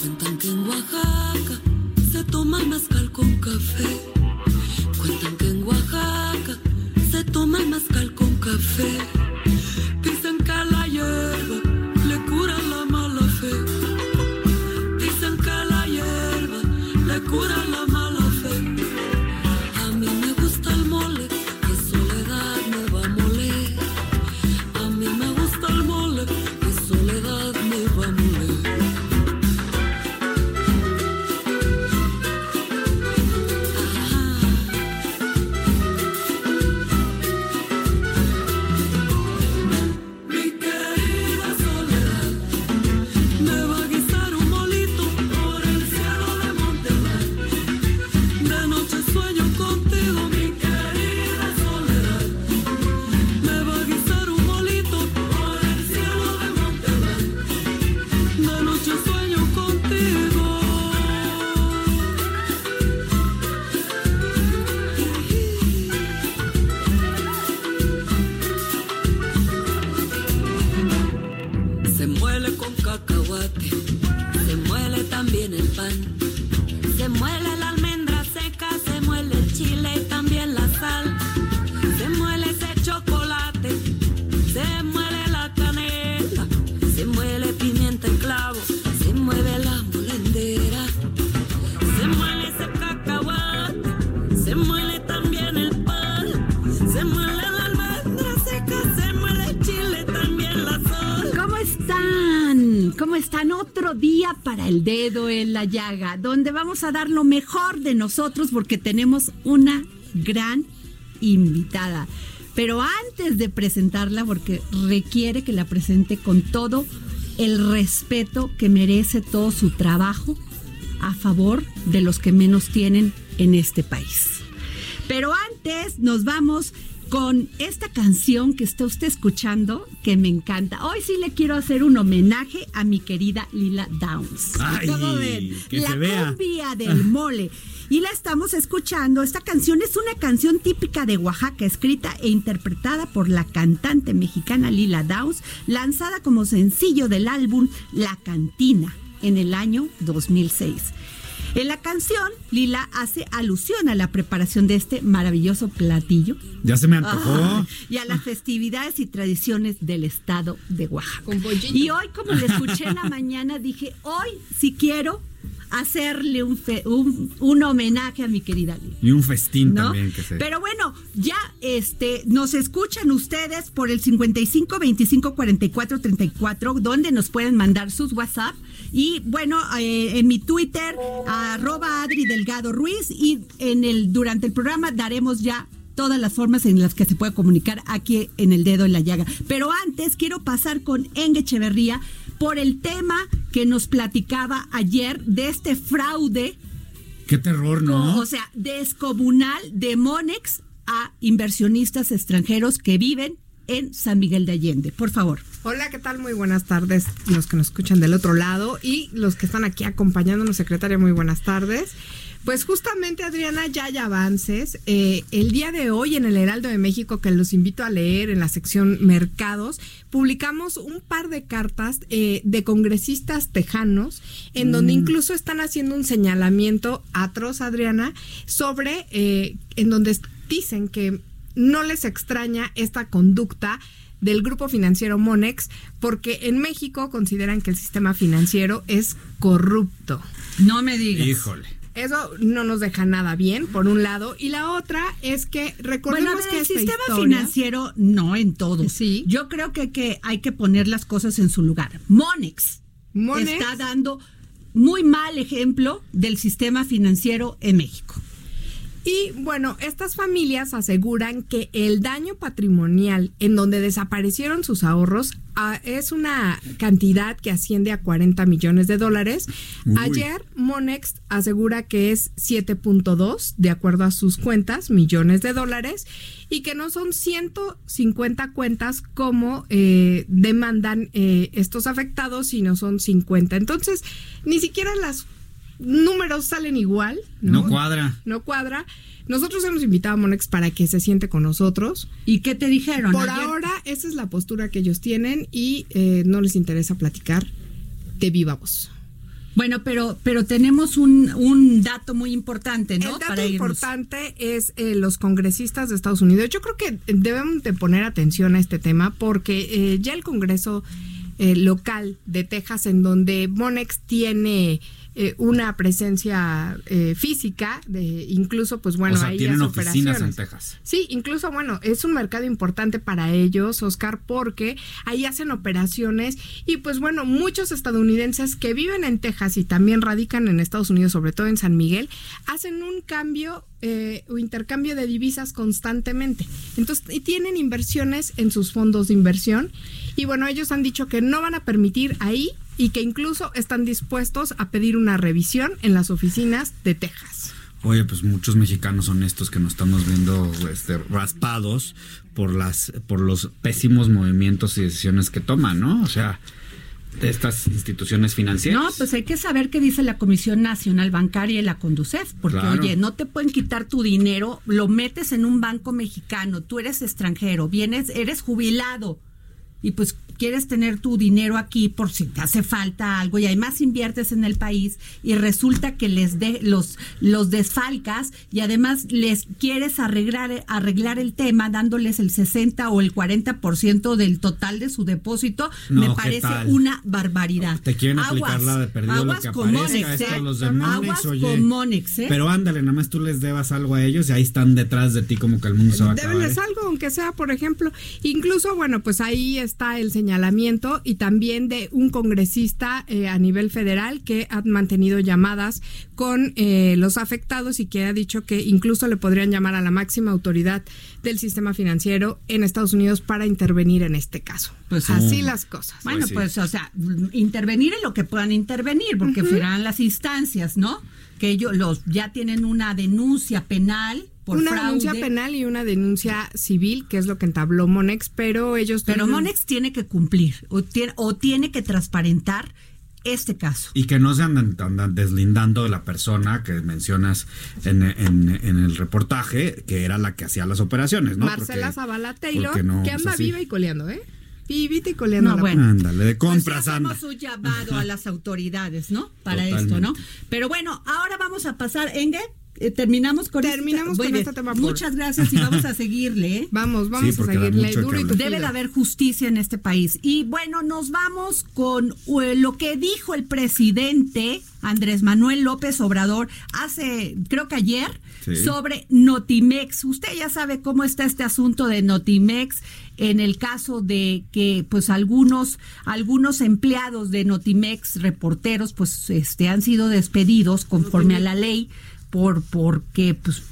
Cuentan que en Oaxaca se toma mezcal con café. Cuentan que en Oaxaca se toma mezcal con café. El dedo en la llaga, donde vamos a dar lo mejor de nosotros porque tenemos una gran invitada. Pero antes de presentarla, porque requiere que la presente con todo el respeto que merece todo su trabajo a favor de los que menos tienen en este país. Pero antes nos vamos con esta canción que está usted escuchando, que me encanta. Hoy sí le quiero hacer un homenaje a mi querida Lila Downs. Ay, ¿Cómo ven? que La cumbia del mole. Y la estamos escuchando. Esta canción es una canción típica de Oaxaca, escrita e interpretada por la cantante mexicana Lila Downs, lanzada como sencillo del álbum La Cantina en el año 2006. En la canción, Lila hace alusión a la preparación de este maravilloso platillo Ya se me antojó. Y a las festividades y tradiciones del estado de Oaxaca. Y hoy, como le escuché en la mañana, dije, hoy sí quiero hacerle un, fe- un, un homenaje a mi querida Lila. Y un festín ¿no? también que se. Pero bueno, ya este nos escuchan ustedes por el 55 25 44 34 donde nos pueden mandar sus WhatsApp y bueno, eh, en mi Twitter arroba Adri Delgado Ruiz y en el durante el programa daremos ya todas las formas en las que se puede comunicar aquí en el dedo en la llaga. Pero antes quiero pasar con Enge Echeverría por el tema que nos platicaba ayer de este fraude Qué terror, ¿no? o sea, descomunal de Monex a inversionistas extranjeros que viven en San Miguel de Allende. Por favor. Hola, ¿qué tal? Muy buenas tardes, los que nos escuchan del otro lado y los que están aquí acompañándonos, secretaria, muy buenas tardes. Pues justamente, Adriana, ya hay avances. Eh, el día de hoy en el Heraldo de México, que los invito a leer en la sección Mercados, publicamos un par de cartas eh, de congresistas tejanos, en donde incluso están haciendo un señalamiento atroz, Adriana, sobre, eh, en donde dicen que no les extraña esta conducta del grupo financiero Monex, porque en México consideran que el sistema financiero es corrupto. No me digas. Híjole. Eso no nos deja nada bien, por un lado. Y la otra es que recordemos Bueno, ver, que el esta sistema historia- financiero no en todo. Sí. Yo creo que, que hay que poner las cosas en su lugar. Monex, Monex- está dando muy mal ejemplo del sistema financiero en México. Y bueno, estas familias aseguran que el daño patrimonial en donde desaparecieron sus ahorros ah, es una cantidad que asciende a 40 millones de dólares. Uy. Ayer Monex asegura que es 7.2, de acuerdo a sus cuentas, millones de dólares, y que no son 150 cuentas como eh, demandan eh, estos afectados, sino son 50. Entonces, ni siquiera las números salen igual. No cuadra. No cuadra. Nosotros hemos invitado a Monex para que se siente con nosotros. ¿Y qué te dijeron? Por ayer? ahora, esa es la postura que ellos tienen y eh, no les interesa platicar de viva voz. Bueno, pero, pero tenemos un, un dato muy importante, ¿no? El dato Para importante es eh, los congresistas de Estados Unidos. Yo creo que debemos de poner atención a este tema porque eh, ya el Congreso eh, local de Texas, en donde Monex tiene eh, una presencia eh, física, de incluso, pues bueno, o sea, ahí tienen oficinas en. Texas. Sí, incluso, bueno, es un mercado importante para ellos, Oscar, porque ahí hacen operaciones y pues bueno, muchos estadounidenses que viven en Texas y también radican en Estados Unidos, sobre todo en San Miguel, hacen un cambio eh, o intercambio de divisas constantemente. Entonces, y tienen inversiones en sus fondos de inversión y bueno, ellos han dicho que no van a permitir ahí y que incluso están dispuestos a pedir una revisión en las oficinas de Texas. Oye, pues muchos mexicanos honestos que nos estamos viendo este, raspados por las por los pésimos movimientos y decisiones que toman, ¿no? O sea, de estas instituciones financieras. No, pues hay que saber qué dice la Comisión Nacional Bancaria y la Conducef, porque Claro. oye, no te pueden quitar tu dinero, lo metes en un banco mexicano, tú eres extranjero, vienes, eres jubilado y pues quieres tener tu dinero aquí por si te hace falta algo y además inviertes en el país y resulta que les de, los los desfalcas y además les quieres arreglar arreglar el tema dándoles el 60 o el 40% del total de su depósito, No, me ¿qué parece tal? una barbaridad. Te quieren aplicar la de perdido lo aguas que con aparezca, Monex, esto ¿eh? los de Monex, Aguas oye. con Monex, ¿eh? Pero ándale, nada más tú les debas algo a ellos y ahí están detrás de ti como que el mundo se va a acabar. ¿eh? algo, aunque sea, por ejemplo. Incluso, bueno, pues ahí está el señalamiento y también de un congresista eh, a nivel federal que ha mantenido llamadas con eh, los afectados y que ha dicho que incluso le podrían llamar a la máxima autoridad del sistema financiero en Estados Unidos para intervenir en este caso. Pues, Así las cosas. Bueno, sí. pues, o sea, intervenir en lo que puedan intervenir, porque serán las instancias, ¿no? Que ellos los ya tienen una denuncia penal por una fraude. denuncia penal y una denuncia civil, que es lo que entabló Monex, pero ellos... Pero tienen- Monex tiene que cumplir o tiene, o tiene que transparentar este caso. Y que no se andan, andan deslindando de la persona que mencionas en, en- en el reportaje, que era la que hacía las operaciones, ¿no? Marcela Porque- Zavala Taylor, no que es anda viva y coleando, ¿eh? Vivita y coleando. No, la bueno. Ándale, de Pues compras sí anda. hacemos un llamado a las autoridades, ¿no? Para Totalmente. esto, ¿no? Pero bueno, ahora vamos a pasar, Enge, eh, terminamos con Terminamos este, con este tema por- Muchas gracias y vamos a seguirle, ¿eh? Vamos, vamos Sí, a seguirle duro y. Debe de haber justicia en este país. Y bueno, nos vamos con eh, lo que dijo el presidente Andrés Manuel López Obrador hace, creo que ayer, Sí. sobre Notimex. Usted ya sabe cómo está este asunto de Notimex en el caso de que pues algunos algunos empleados de Notimex, reporteros, pues este han sido despedidos conforme a la ley por porque pues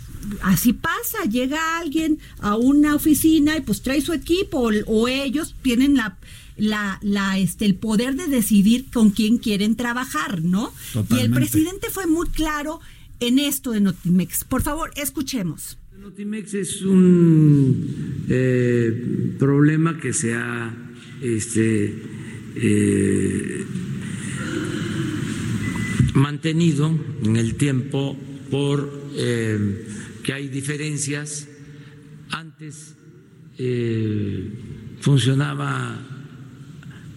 así pasa, llega alguien a una oficina y pues trae su equipo o, o ellos tienen la la, la este el poder de decidir con quién quieren trabajar, ¿no? Y el presidente fue muy claro en esto de Notimex. Por favor, escuchemos. Notimex es un eh, problema que se ha este, eh, mantenido en el tiempo por eh, que hay diferencias. Antes eh, funcionaba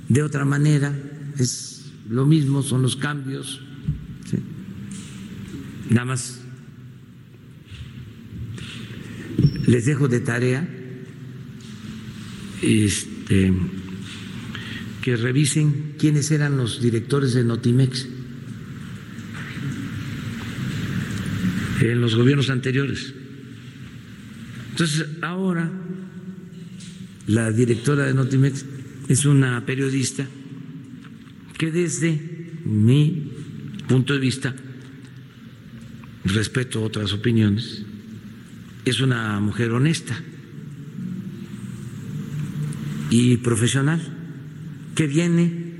de otra manera, es lo mismo, son los cambios. Nada más les dejo de tarea este, que revisen quiénes eran los directores de Notimex en los gobiernos anteriores. Entonces, ahora la directora de Notimex es una periodista que desde mi punto de vista, respeto otras opiniones, es una mujer honesta y profesional que viene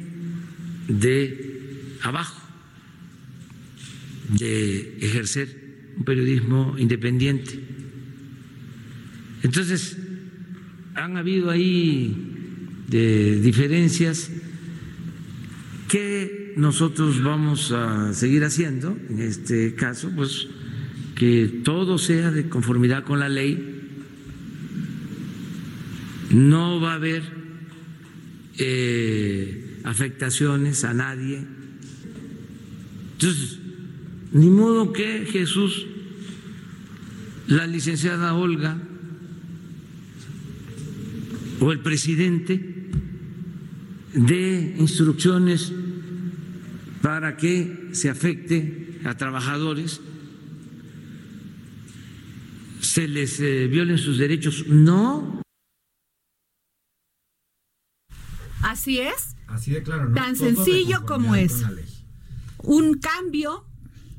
de abajo, de ejercer un periodismo independiente. Entonces, han habido ahí de diferencias que nosotros vamos a seguir haciendo en este caso, pues que todo sea de conformidad con la ley. No va a haber eh, afectaciones a nadie. Entonces, ni modo que Jesús, la licenciada Olga o el presidente de instrucciones para que se afecte a trabajadores, se les eh, violen sus derechos. No. Así es. Así de claro. ¿no? Tan Todo sencillo como es. Un cambio.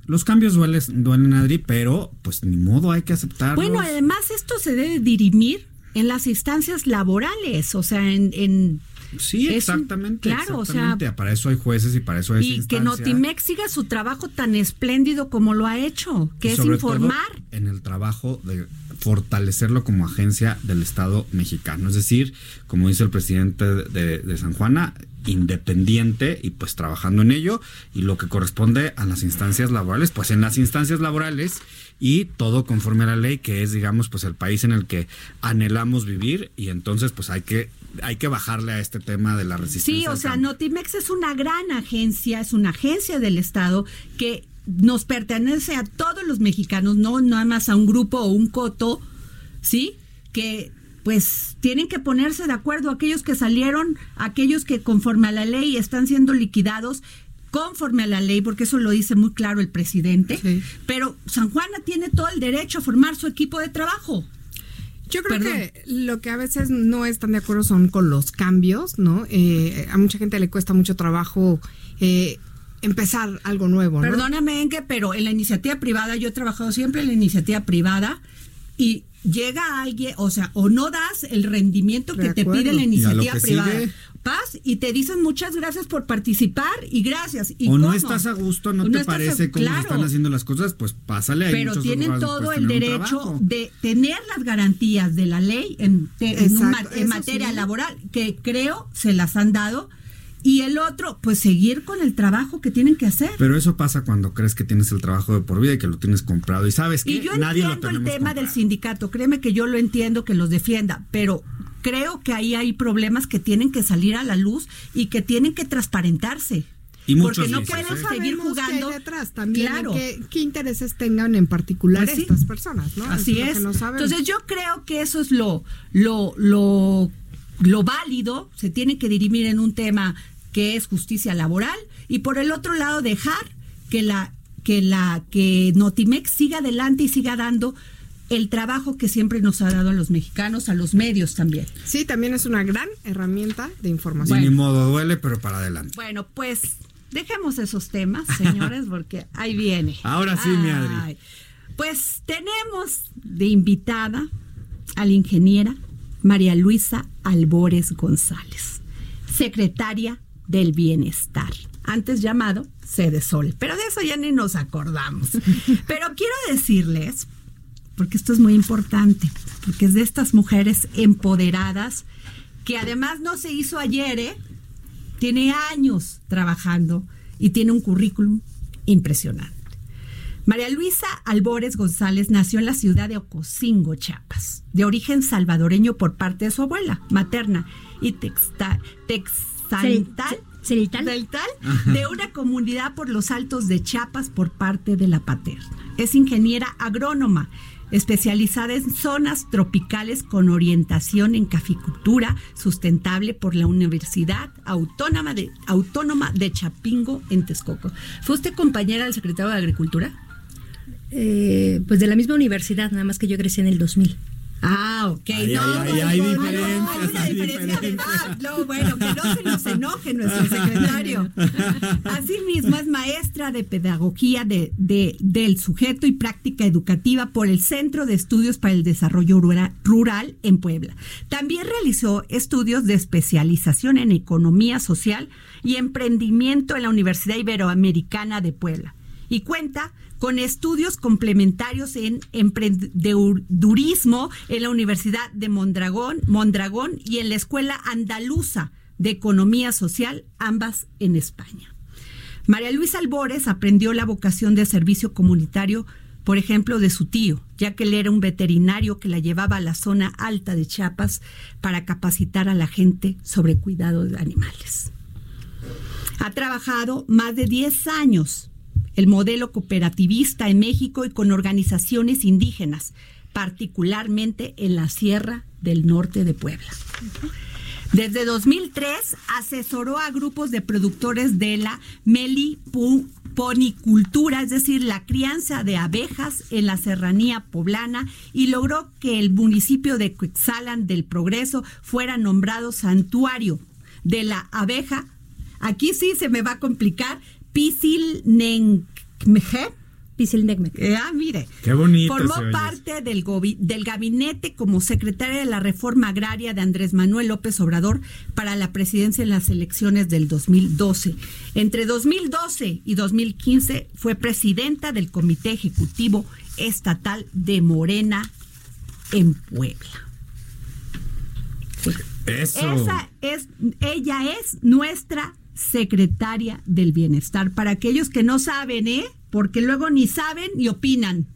Los cambios duelen, duelen, Adri, pero pues ni modo, hay que aceptarlos. Bueno, además esto se debe dirimir en las instancias laborales, o sea, en... en Sí, es un- exactamente. claro, o sea, exactamente. para eso hay jueces y para eso hay y que Notimex siga su trabajo tan espléndido como lo ha hecho, que es informar. en el trabajo de fortalecerlo como agencia del Estado mexicano. Es decir, como dice el presidente de, de San Juana, independiente y pues trabajando en ello. Y lo que corresponde a las instancias laborales, pues en las instancias laborales y todo conforme a la ley, que es, digamos, pues el país en el que anhelamos vivir. Y entonces, pues hay que, hay que bajarle a este tema de la resistencia. Sí, o sea. Notimex es una gran agencia, es una agencia del Estado que nos pertenece a todos los mexicanos, no nada más a un grupo o un coto, ¿sí? Que pues tienen que ponerse de acuerdo aquellos que salieron, aquellos que conforme a la ley están siendo liquidados conforme a la ley, porque eso lo dice muy claro el presidente, Sí. pero San Juana tiene todo el derecho a formar su equipo de trabajo. Yo creo Perdón. que lo que a veces no están de acuerdo son con los cambios, ¿no? Eh, a mucha gente le cuesta mucho trabajo eh, empezar algo nuevo, ¿no? Perdóname, Enke, pero en la iniciativa privada, yo he trabajado siempre en la iniciativa privada y llega alguien, o sea, o no das el rendimiento De que te pide la iniciativa privada. sigue. Vas y te dicen muchas gracias por participar y gracias. ¿Y o no cómo? estás a gusto, no te estás a- parece cómo claro. están haciendo las cosas, pues pásale hay Pero tienen todo donde el derecho de tener las garantías de la ley en, te- en un en materia sí. laboral, que creo se las han dado. Y el otro, pues seguir con el trabajo que tienen que hacer. Pero eso pasa cuando crees que tienes el trabajo de por vida y que lo tienes comprado. Y sabes que Y yo nadie lo entiendo el tema del sindicato, créeme que yo lo entiendo que los defienda, pero creo que ahí hay problemas que tienen que salir a la luz y que tienen que transparentarse. Y muchos Porque no pueden ¿eh? seguir Sabemos qué hay jugando. detrás también, Claro. qué, qué intereses tengan en particular Pues sí. estas personas, ¿no? Así es. no. Entonces yo creo que eso es lo, lo, lo, lo válido, se tiene que dirimir en un tema que es justicia laboral y por el otro lado dejar que la que la que Notimex siga adelante y siga dando el trabajo que siempre nos ha dado a los mexicanos, a los medios también. Sí, también es una gran herramienta de información. ni modo, duele, pero para adelante. Bueno, pues dejemos esos temas, señores, porque ahí viene. Ahora sí, mi Adri. Pues tenemos de invitada a la ingeniera María Luisa Albores González, secretaria del Bienestar, antes llamado Sede Sol, pero de eso ya ni nos acordamos. Pero quiero decirles, porque esto es muy importante, porque es de estas mujeres empoderadas que además no se hizo ayer, ¿eh? tiene años trabajando y tiene un currículum impresionante. María Luisa Albores González nació en la ciudad de Ocosingo, Chiapas, de origen salvadoreño por parte de su abuela materna y texta, texantal, Celital. deltal, de una comunidad por los altos de Chiapas por parte de la paterna. Es ingeniera agrónoma, especializada en zonas tropicales con orientación en caficultura sustentable por la Universidad Autónoma de, Autónoma de Chapingo en Texcoco. ¿Fue usted compañera del secretario de Agricultura? Eh, pues de la misma universidad, nada más que yo crecí en el 2000. Ah, ok. Ay, no, ay, hay diferencias, hay una hay diferencia de edad. No, bueno, que no se nos enoje nuestro secretario. Asimismo, es maestra de pedagogía de, de- del sujeto y práctica educativa por el Centro de Estudios para el Desarrollo Rura- Rural en Puebla. También realizó estudios de especialización en economía social y emprendimiento en la Universidad Iberoamericana de Puebla. Y cuenta con estudios complementarios en emprendedurismo en la Universidad de Mondragón, y en la Escuela Andaluza de Economía Social, ambas en España. María Luisa Albores aprendió la vocación de servicio comunitario, por ejemplo, de su tío, ya que él era un veterinario que la llevaba a la zona alta de Chiapas para capacitar a la gente sobre cuidado de animales. Ha trabajado más de 10 años el modelo cooperativista en México y con organizaciones indígenas, particularmente en la Sierra del Norte de Puebla. Desde 2003 asesoró a grupos de productores de la meliponicultura, es decir, la crianza de abejas en la serranía poblana y logró que el municipio de Cuexalan del Progreso fuera nombrado santuario de la abeja. Aquí sí se me va a complicar. Pisilnecmec. Eh, ah, mire. Qué bonito Formó parte del, gabinete como secretaria de la reforma agraria de Andrés Manuel López Obrador para la presidencia en las elecciones del 2012. Entre 2012 y 2015 fue presidenta del Comité Ejecutivo Estatal de Morena en Puebla. Eso. Esa es, ella es nuestra secretaria del bienestar. Para aquellos que no saben, ¿eh? Porque luego ni saben ni opinan,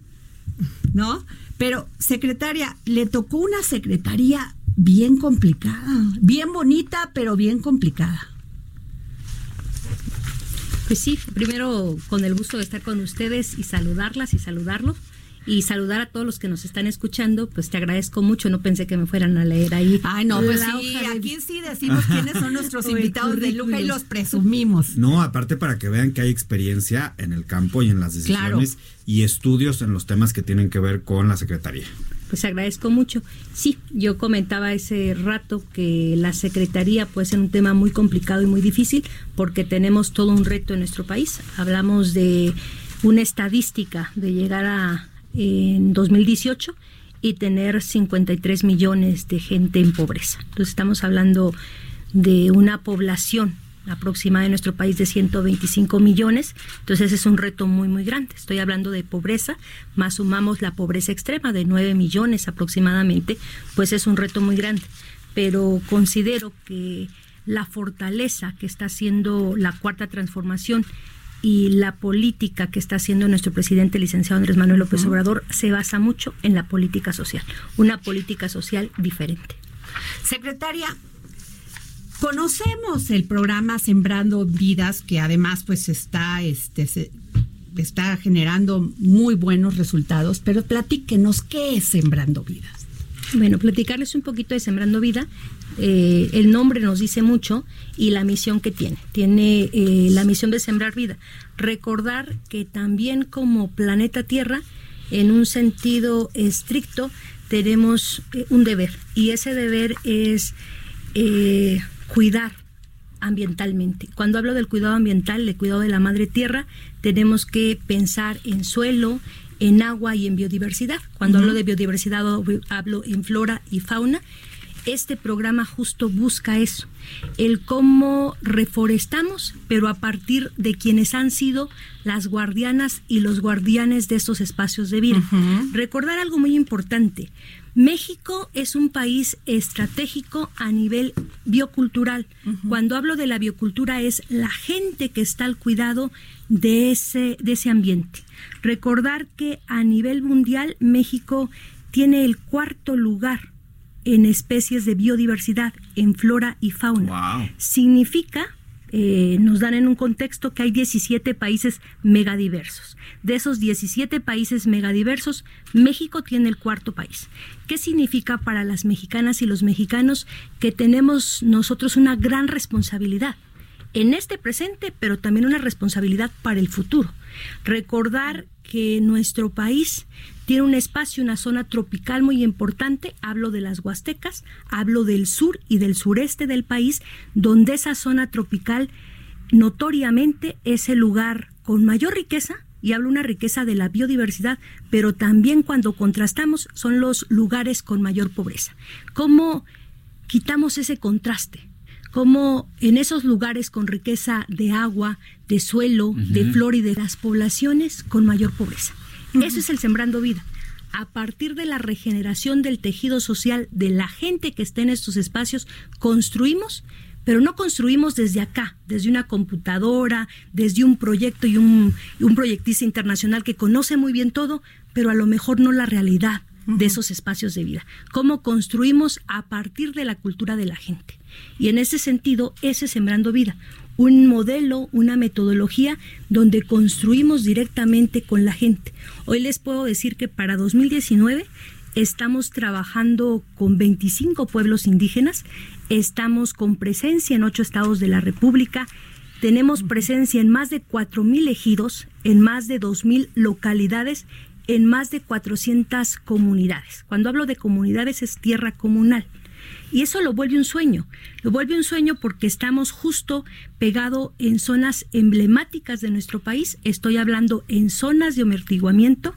¿no? Pero, secretaria, le tocó una secretaría bien complicada, bien bonita, pero bien complicada. Pues sí, primero con el gusto de estar con ustedes y saludarlas y saludarlos. Y saludar a todos los que nos están escuchando, pues te agradezco mucho, no pensé que me fueran a leer ahí. Ay, no, pues sí, aquí sí decimos quiénes son nuestros invitados de lujo y los presumimos. No, aparte para que vean que hay experiencia en el campo y en las decisiones Claro. y estudios en los temas que tienen que ver con la Secretaría. Pues agradezco mucho. Sí, yo comentaba ese rato que la Secretaría puede ser un tema muy complicado y muy difícil porque tenemos todo un reto en nuestro país. Hablamos de una estadística de llegar a en 2018 y tener 53 millones de gente en pobreza. Entonces estamos hablando de una población aproximada de nuestro país de 125 millones. Entonces es un reto muy, muy grande. Estoy hablando de pobreza, más sumamos la pobreza extrema de 9 millones aproximadamente, pues es un reto muy grande. Pero considero que la fortaleza que está haciendo la cuarta transformación y la política que está haciendo nuestro presidente licenciado Andrés Manuel López Obrador se basa mucho en la política social, una política social diferente. Secretaria, conocemos el programa Sembrando Vidas, que además pues está, este, se- está generando muy buenos resultados, pero platíquenos, ¿qué es Sembrando Vidas? Bueno, platicarles un poquito de Sembrando Vida. Eh, el nombre nos dice mucho y la misión que tiene. Tiene eh, la misión de sembrar vida. Recordar que también como planeta Tierra, en un sentido estricto, tenemos eh, un deber y ese deber es cuidar ambientalmente. Cuando hablo del cuidado ambiental, del cuidado de la madre tierra, tenemos que pensar en suelo, en agua y en biodiversidad. Cuando hablo de biodiversidad hablo en flora y fauna. Este programa justo busca eso, el cómo reforestamos, pero a partir de quienes han sido las guardianas y los guardianes de estos espacios de vida. Recordar algo muy importante. México es un país estratégico a nivel biocultural. Cuando hablo de la biocultura es la gente que está al cuidado de ese, de ese ambiente. Recordar que a nivel mundial México tiene el cuarto lugar en especies de biodiversidad, en flora y fauna. Wow. Significa eh, nos dan en un contexto que hay 17 países megadiversos. De esos 17 países megadiversos, México tiene el cuarto país. ¿Qué significa para las mexicanas y los mexicanos que tenemos nosotros una gran responsabilidad? en este presente, pero también una responsabilidad para el futuro. Recordar que nuestro país tiene un espacio, una zona tropical muy importante, hablo de las Huastecas, hablo del sur y del sureste del país, donde esa zona tropical notoriamente es el lugar con mayor riqueza, y hablo una riqueza de la biodiversidad, pero también cuando contrastamos son los lugares con mayor pobreza. ¿Cómo quitamos ese contraste? cómo en esos lugares con riqueza de agua, de suelo, de flor y de las poblaciones con mayor pobreza. Eso es el sembrando vida. A partir de la regeneración del tejido social de la gente que está en estos espacios, construimos, pero no construimos desde acá, desde una computadora, desde un proyecto y un, un proyectista internacional que conoce muy bien todo, pero a lo mejor no la realidad de esos espacios de vida. Cómo construimos a partir de la cultura de la gente. Y en ese sentido, ese Sembrando Vida, un modelo, una metodología donde construimos directamente con la gente. Hoy les puedo decir que para 2019 estamos trabajando con 25 pueblos indígenas, estamos con presencia en ocho estados de la República, tenemos presencia en más de 4.000 ejidos, en más de 2.000 localidades, en más de 400 comunidades. Cuando hablo de comunidades es tierra comunal. Y eso lo vuelve un sueño. Lo vuelve un sueño porque estamos justo pegado en zonas emblemáticas de nuestro país. Estoy hablando en zonas de amortiguamiento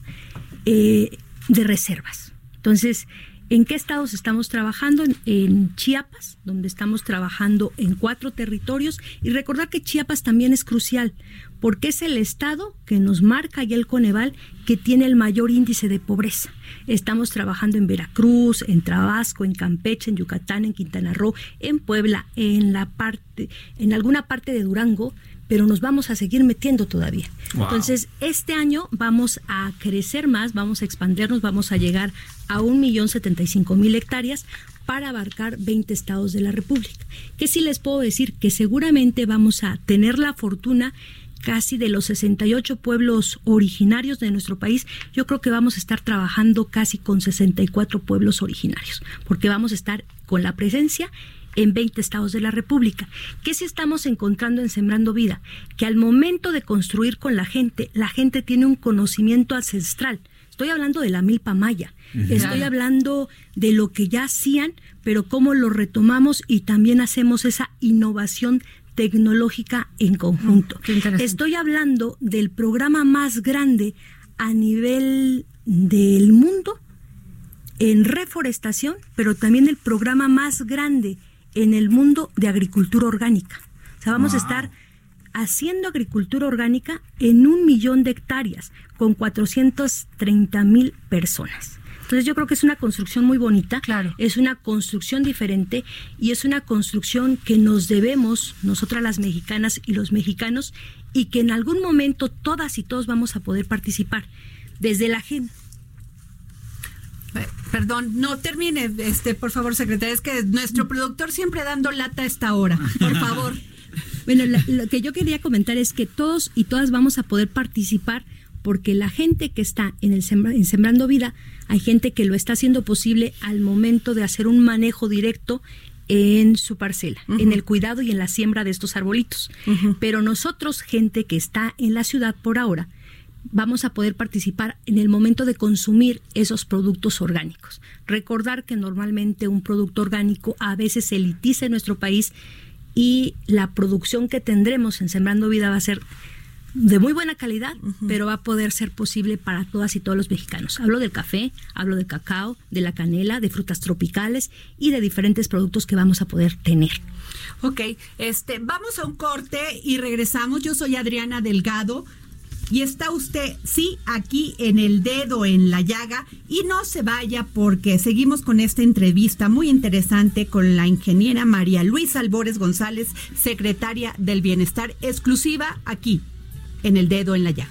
eh, de reservas. Entonces, ¿En qué estados estamos trabajando? En, Chiapas, donde estamos trabajando en cuatro territorios. Y recordar que Chiapas también es crucial, porque es el estado que nos marca y el Coneval que tiene el mayor índice de pobreza. Estamos trabajando en Veracruz, en Tabasco, en Campeche, en Yucatán, en Quintana Roo, en Puebla, en la parte, en alguna parte de Durango, pero nos vamos a seguir metiendo todavía. Entonces, este año vamos a crecer más, vamos a expandernos, vamos a llegar a un millón setenta y cinco mil hectáreas para abarcar 20 estados de la República. Que sí les puedo decir que seguramente vamos a tener la fortuna casi de los 68 pueblos originarios de nuestro país, yo creo que vamos a estar trabajando casi con 64 pueblos originarios, porque vamos a estar con la presencia en 20 estados de la República. ¿Qué si estamos encontrando en Sembrando Vida? Que al momento de construir con la gente, la gente tiene un conocimiento ancestral. Estoy hablando de la milpa maya, estoy hablando de lo que ya hacían, pero cómo lo retomamos y también hacemos esa innovación tecnológica en conjunto. estoy hablando del programa más grande a nivel del mundo en reforestación, pero también el programa más grande en el mundo de agricultura orgánica. O sea, vamos a estar haciendo agricultura orgánica en un millón de hectáreas con 430 mil personas. Entonces yo creo que es una construcción muy bonita, claro. es una construcción diferente y es una construcción que nos debemos nosotras las mexicanas y los mexicanos y que en algún momento todas y todos vamos a poder participar desde la gente perdón, no termine, este, por favor, secretaria. Es que nuestro productor siempre dando lata a esta hora. Por favor. bueno, lo que yo quería comentar es que todos y todas vamos a poder participar porque la gente que está en el en Sembrando Vida, hay gente que lo está haciendo posible al momento de hacer un manejo directo en su parcela, en el cuidado y en la siembra de estos arbolitos. Pero nosotros, gente que está en la ciudad por ahora, vamos a poder participar en el momento de consumir esos productos orgánicos. Recordar que normalmente un producto orgánico a veces se elitiza en nuestro país y la producción que tendremos en Sembrando Vida va a ser de muy buena calidad, pero va a poder ser posible para todas y todos los mexicanos. Hablo del café, hablo del cacao, de la canela, de frutas tropicales y de diferentes productos que vamos a poder tener. Ok, este, vamos a un corte y regresamos. Yo soy Adriana Delgado. Y está usted, sí, aquí en el dedo, en la llaga. Y no se vaya porque seguimos con esta entrevista muy interesante con la ingeniera María Luisa Albores González, secretaria del Bienestar, exclusiva aquí, en el dedo, en la llaga.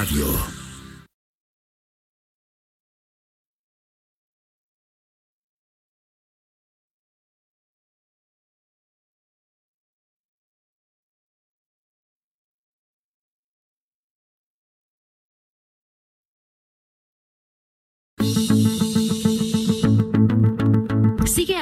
Radio.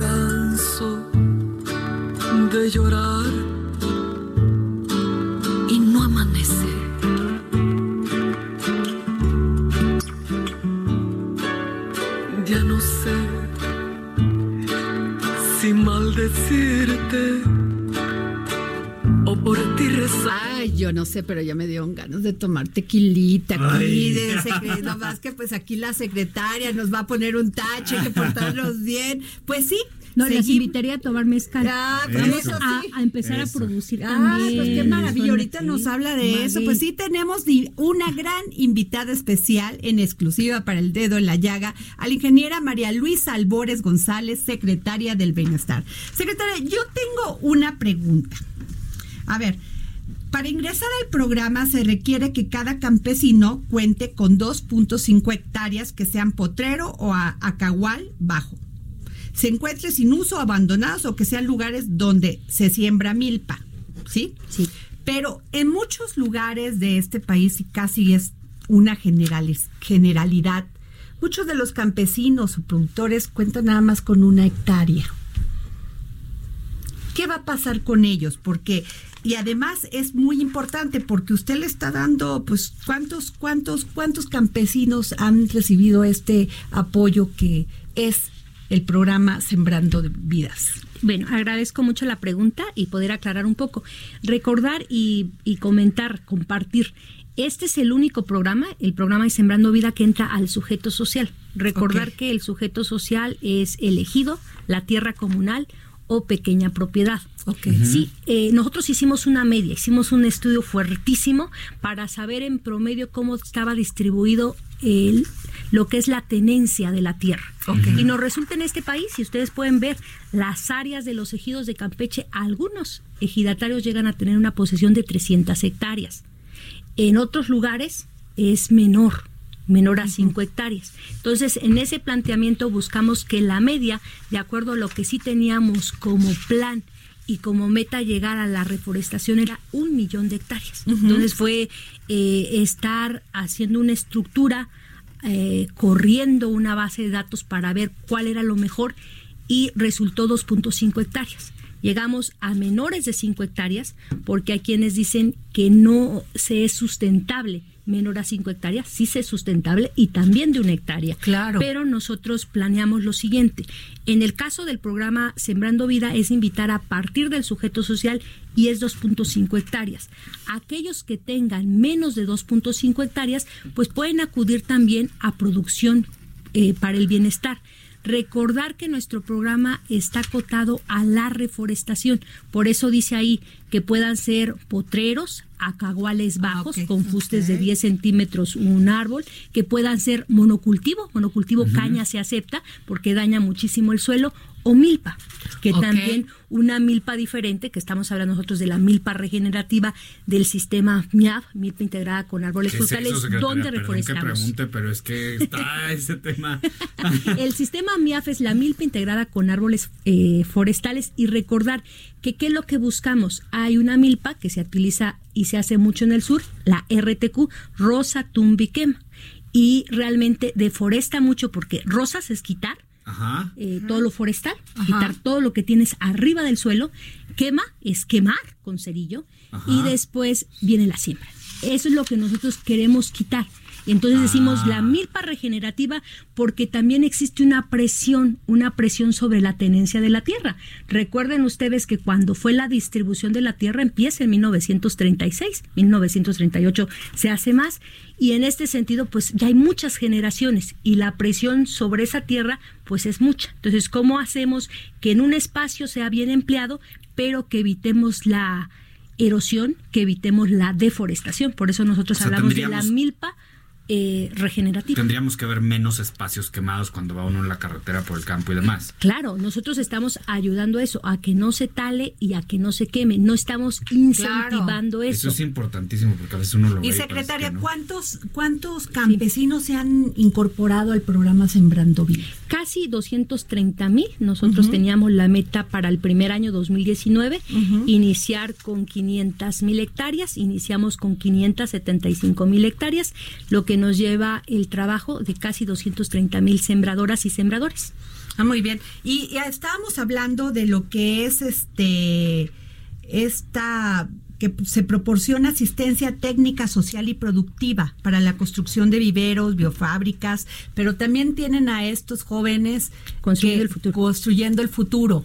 canso de llorar y no amanece. Ya no sé si maldecirte o por ti rezar pero ya me dieron ganas de tomar tequilita aquí de secreto, más que pues aquí la secretaria nos va a poner un tache, que portarnos bien. Pues sí, no, les invitaría a tomar mezcal. Ah, a, empezar a producir ah, pues qué maravilla. Ahorita nos habla de eso. Pues sí, tenemos una gran invitada especial en exclusiva para el dedo en la llaga, a la ingeniera María Luisa Albores González, secretaria del Bienestar. Secretaria, yo tengo una pregunta. A ver, para ingresar al programa se requiere que cada campesino cuente con 2.5 hectáreas que sean potrero o acahual bajo. Se encuentre sin uso, abandonados o que sean lugares donde se siembra milpa. ¿Sí? Sí. Pero en muchos lugares de este país, y casi es una generalidad, muchos de los campesinos o productores cuentan nada más con una hectárea. ¿Qué va a pasar con ellos? Porque y además es muy importante porque usted le está dando, pues, cuántos, cuántos, cuántos campesinos han recibido este apoyo que es el programa Sembrando Vidas. Bueno, agradezco mucho la pregunta y poder aclarar un poco. Recordar y, comentar, compartir. Este es el único programa, el programa de Sembrando Vida, que entra al sujeto social. Recordar que el sujeto social es elegido, la tierra comunal, o pequeña propiedad. Sí, eh, nosotros hicimos una media, hicimos un estudio fuertísimo para saber en promedio cómo estaba distribuido el, lo que es la tenencia de la tierra. Y nos resulta en este país, si ustedes pueden ver las áreas de los ejidos de Campeche, algunos ejidatarios llegan a tener una posesión de 300 hectáreas. En otros lugares es menor menor a 5 hectáreas. Entonces, en ese planteamiento buscamos que la media, de acuerdo a lo que sí teníamos como plan y como meta llegar a la reforestación era un millón de hectáreas. Entonces fue eh, estar haciendo una estructura, eh, corriendo una base de datos para ver cuál era lo mejor y resultó 2.5 hectáreas. Llegamos a menores de 5 hectáreas porque hay quienes dicen que no se es sustentable menor a 5 hectáreas, sí se es sustentable y también de una hectárea. Claro. Pero nosotros planeamos lo siguiente. En el caso del programa Sembrando Vida es invitar a partir del sujeto social y es 2.5 hectáreas. Aquellos que tengan menos de 2.5 hectáreas, pues pueden acudir también a producción eh, para el bienestar. Recordar que nuestro programa está acotado a la reforestación. Por eso dice ahí que puedan ser potreros, acaguales ah, bajos, con fustes de 10 centímetros un árbol, que puedan ser monocultivo, monocultivo caña se acepta porque daña muchísimo el suelo, o milpa, que también una milpa diferente, que estamos hablando nosotros de la milpa regenerativa del sistema MIAF, milpa integrada con árboles ¿Qué es frutales, donde Perdón que reforestamos. pregunte, pero es que está ese tema. El sistema MIAF es la milpa integrada con árboles eh, forestales y recordar que qué es lo que buscamos. Hay una milpa que se utiliza y se hace mucho en el sur, la RTQ, Rosa Tumbiquema, y realmente deforesta mucho porque rosas es quitar, Ajá. eh, todo lo forestal, quitar todo lo que tienes arriba del suelo, quema es quemar con cerillo y después viene la siembra. Eso es lo que nosotros queremos quitar. Entonces decimos la milpa regenerativa porque también existe una presión, una presión sobre la tenencia de la tierra. Recuerden ustedes que cuando fue la distribución de la tierra empieza en 1936, 1938 se hace más y en este sentido pues ya hay muchas generaciones y la presión sobre esa tierra pues es mucha. Entonces, ¿cómo hacemos que en un espacio sea bien empleado pero que evitemos la erosión, que evitemos la deforestación? Por eso nosotros O sea, hablamos de la milpa eh, regenerativa. Tendríamos que ver menos espacios quemados cuando va uno en la carretera por el campo y demás. Claro, nosotros estamos ayudando a eso, a que no se tale y a que no se queme. No estamos incentivando Eso eso. es importantísimo porque a veces uno lo ve. Y parece secretaria, que no. ¿cuántos, ¿cuántos campesinos se han incorporado al programa Sembrando Vida? Casi 230 mil. Nosotros teníamos la meta para el primer año 2019, iniciar con 500 mil hectáreas. Iniciamos con 575 mil hectáreas, lo que nos lleva el trabajo de casi 230 mil sembradoras y sembradores. Ah, muy bien. Y estábamos hablando de lo que es este esta que se proporciona asistencia técnica, social y productiva para la construcción de viveros, biofábricas, pero también tienen a estos jóvenes Construyendo que- el futuro. construyendo el futuro.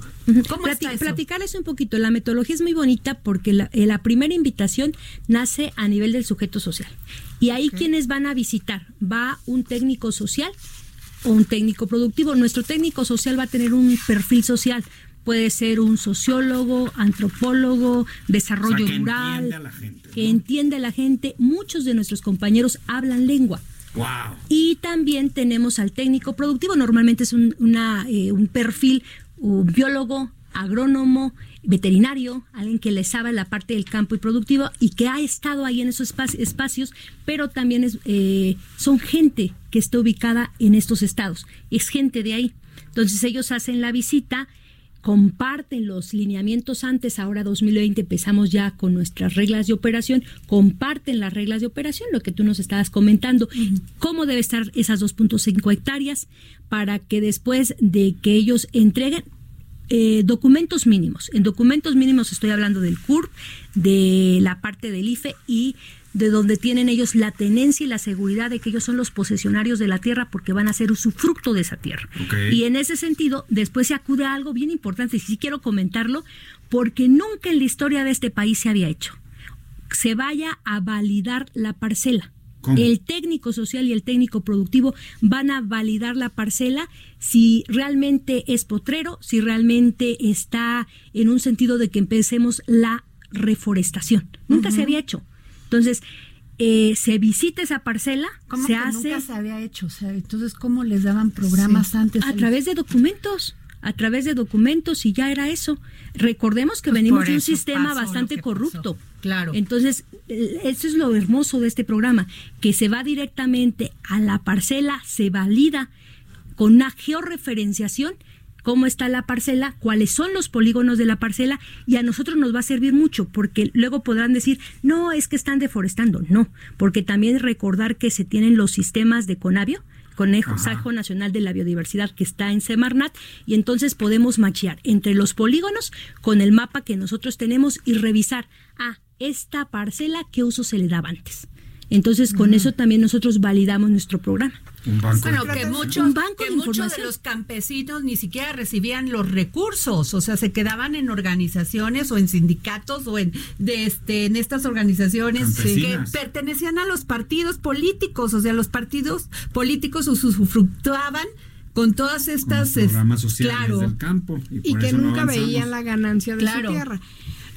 ¿Cómo Plati- está eso? Platicarles un poquito. La metodología es muy bonita porque la, eh, la primera invitación nace a nivel del sujeto social. Y ahí quienes van a visitar, va un técnico social o un técnico productivo. Nuestro técnico social va a tener un perfil social. Puede ser un sociólogo, antropólogo, desarrollo O sea, que rural, entiende a la gente, que entiende a la gente. Muchos de nuestros compañeros hablan lengua. ¡Wow! Y también tenemos al técnico productivo, normalmente es un, una, eh, un perfil un biólogo, agrónomo, veterinario, alguien que le sabe la parte del campo y productivo y que ha estado ahí en esos espaci- espacios, pero también es, eh, son gente que está ubicada en estos estados, es gente de ahí. Entonces ellos hacen la visita, comparten los lineamientos antes, ahora 2020 empezamos ya con nuestras reglas de operación, comparten las reglas de operación, lo que tú nos estabas comentando, cómo debe estar esas 2.5 hectáreas para que después de que ellos entreguen eh, documentos mínimos. En documentos mínimos estoy hablando del CURP, de la parte del IFE y de donde tienen ellos la tenencia y la seguridad de que ellos son los posesionarios de la tierra porque van a ser usufructo de esa tierra. Y en ese sentido, después se acude a algo bien importante, y sí quiero comentarlo, porque nunca en la historia de este país se había hecho. Se vaya a validar la parcela. ¿Cómo? El técnico social y el técnico productivo van a validar la parcela si realmente es potrero, si realmente está en un sentido de que empecemos la reforestación. Nunca se había hecho. Entonces, eh, se visita esa parcela, ¿Cómo se que hace nunca se había hecho? O sea, entonces, ¿cómo les daban programas antes? a través de documentos, a través de documentos y ya era eso. Recordemos que Pues venimos de un sistema bastante corrupto. pasó. Claro. Entonces, eh, eso es lo hermoso de este programa, que se va directamente a la parcela, se valida con una georreferenciación cómo está la parcela, cuáles son los polígonos de la parcela y a nosotros nos va a servir mucho porque luego podrán decir, no, es que están deforestando. No, porque también recordar que se tienen los sistemas de Conavio, Consejo Nacional de la Biodiversidad que está en Semarnat y entonces podemos machear entre los polígonos con el mapa que nosotros tenemos y revisar, ah, esta parcela, ¿qué uso se le daba antes? Entonces, con eso también nosotros validamos nuestro programa. Un banco. Bueno, de- que muchos, Un banco que de muchos de los campesinos ni siquiera recibían los recursos, o sea, se quedaban en organizaciones o en sindicatos o en de este en estas organizaciones que pertenecían a los partidos políticos, o sea, los partidos políticos usufructuaban con todas con estas los programas es- sociales claro, del campo. Y, que eso nunca veían la ganancia de Claro. su tierra.